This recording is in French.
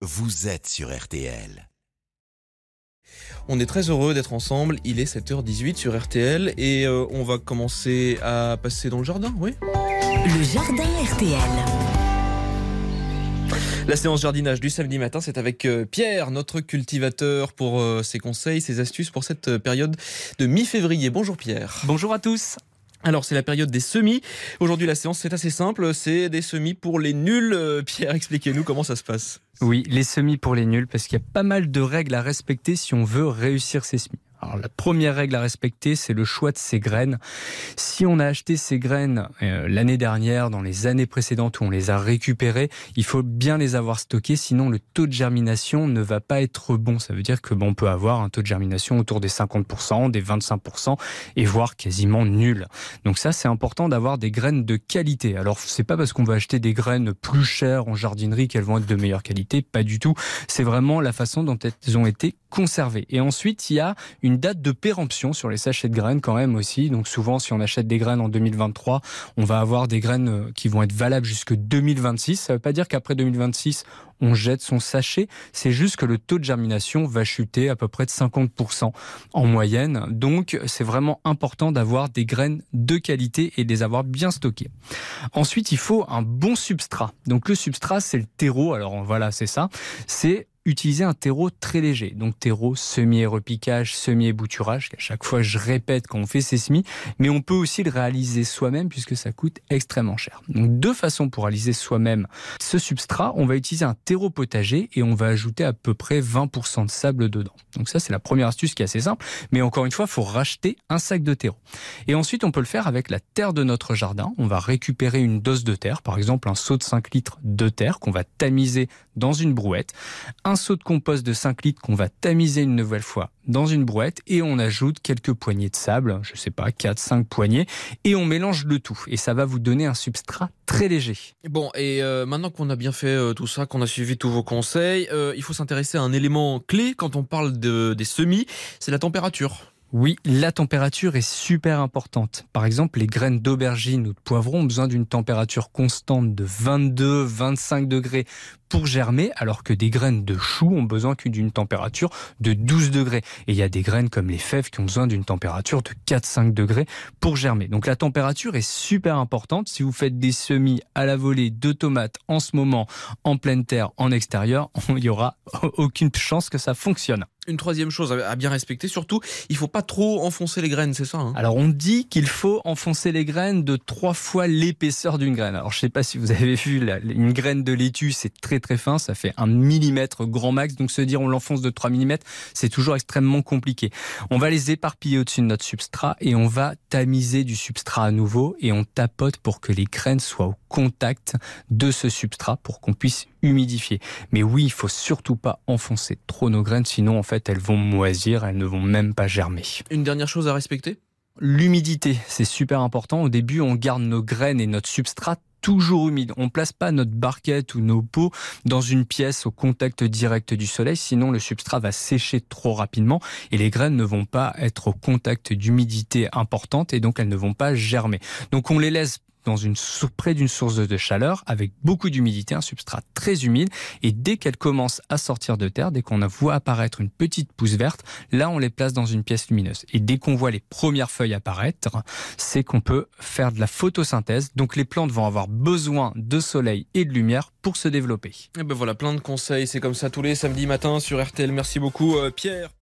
vous êtes sur RTL. On est très heureux d'être ensemble. Il est 7h18 sur RTL et euh, on va commencer à passer dans le jardin, oui Le jardin RTL. La séance jardinage du samedi matin, c'est avec euh, Pierre, notre cultivateur, pour euh, ses conseils, ses astuces pour cette période de mi-février. Bonjour Pierre. Bonjour à tous. Alors c'est la période des semis. Aujourd'hui la séance c'est assez simple, c'est des semis pour les nuls. Euh, Pierre, expliquez-nous comment ça se passe. Oui, les semis pour les nuls, parce qu'il y a pas mal de règles à respecter si on veut réussir ses semis. Alors la première règle à respecter, c'est le choix de ses graines. Si on a acheté ces graines euh, l'année dernière, dans les années précédentes où on les a récupérées, il faut bien les avoir stockées, sinon le taux de germination ne va pas être bon. Ça veut dire que bon, on peut avoir un taux de germination autour des 50%, des 25% et voire quasiment nul. Donc ça, c'est important d'avoir des graines de qualité. Alors c'est pas parce qu'on va acheter des graines plus chères en jardinerie qu'elles vont être de meilleure qualité, pas du tout. C'est vraiment la façon dont elles ont été conservées. Et ensuite, il y a date de péremption sur les sachets de graines quand même aussi. Donc souvent, si on achète des graines en 2023, on va avoir des graines euh, qui vont être valables jusque 2026. Ça veut pas dire qu'après 2026, on jette son sachet. C'est juste que le taux de germination va chuter à peu près de 50% en moyenne. Donc, c'est vraiment important d'avoir des graines de qualité et de les avoir bien stockées. Ensuite, il faut un bon substrat. Donc, le substrat, c'est le terreau. Alors, voilà, c'est ça. C'est utiliser un terreau très léger. Donc terreau semi-repiquage, semi-ébouturage, qu'à chaque fois je répète quand on fait ses semis, mais on peut aussi le réaliser soi-même puisque ça coûte extrêmement cher. Donc deux façons pour réaliser soi-même ce substrat, on va utiliser un terreau potager et on va ajouter à peu près 20% de sable dedans. Donc ça c'est la première astuce qui est assez simple, mais encore une fois, il faut racheter un sac de terreau. Et ensuite, on peut le faire avec la terre de notre jardin. On va récupérer une dose de terre, par exemple un seau de 5 litres de terre qu'on va tamiser dans une brouette, seau de compost de 5 litres qu'on va tamiser une nouvelle fois dans une brouette et on ajoute quelques poignées de sable, je sais pas, 4 5 poignées et on mélange le tout et ça va vous donner un substrat très léger. Bon, et euh, maintenant qu'on a bien fait euh, tout ça, qu'on a suivi tous vos conseils, euh, il faut s'intéresser à un élément clé quand on parle de, des semis, c'est la température. Oui, la température est super importante. Par exemple, les graines d'aubergine ou de poivron ont besoin d'une température constante de 22-25 degrés pour germer, alors que des graines de choux ont besoin d'une température de 12 degrés. Et il y a des graines comme les fèves qui ont besoin d'une température de 4-5 degrés pour germer. Donc la température est super importante. Si vous faites des semis à la volée de tomates en ce moment, en pleine terre, en extérieur, il n'y aura aucune chance que ça fonctionne. Une troisième chose à bien respecter, surtout, il faut pas trop enfoncer les graines, c'est ça hein? Alors on dit qu'il faut enfoncer les graines de trois fois l'épaisseur d'une graine. Alors je sais pas si vous avez vu une graine de laitue, c'est très très fin, ça fait un millimètre grand max. Donc se dire on l'enfonce de 3 mm, c'est toujours extrêmement compliqué. On va les éparpiller au-dessus de notre substrat et on va tamiser du substrat à nouveau et on tapote pour que les graines soient au contact de ce substrat pour qu'on puisse humidifier. Mais oui, il faut surtout pas enfoncer trop nos graines, sinon en fait elles vont moisir, elles ne vont même pas germer. Une dernière chose à respecter? L'humidité, c'est super important. Au début, on garde nos graines et notre substrat toujours humide. On place pas notre barquette ou nos pots dans une pièce au contact direct du soleil, sinon le substrat va sécher trop rapidement et les graines ne vont pas être au contact d'humidité importante et donc elles ne vont pas germer. Donc on les laisse dans une, près d'une source de chaleur avec beaucoup d'humidité, un substrat très humide. Et dès qu'elle commence à sortir de terre, dès qu'on voit apparaître une petite pousse verte, là on les place dans une pièce lumineuse. Et dès qu'on voit les premières feuilles apparaître, c'est qu'on peut faire de la photosynthèse. Donc les plantes vont avoir besoin de soleil et de lumière pour se développer. Et ben voilà, plein de conseils. C'est comme ça tous les samedis matins sur RTL. Merci beaucoup, euh, Pierre.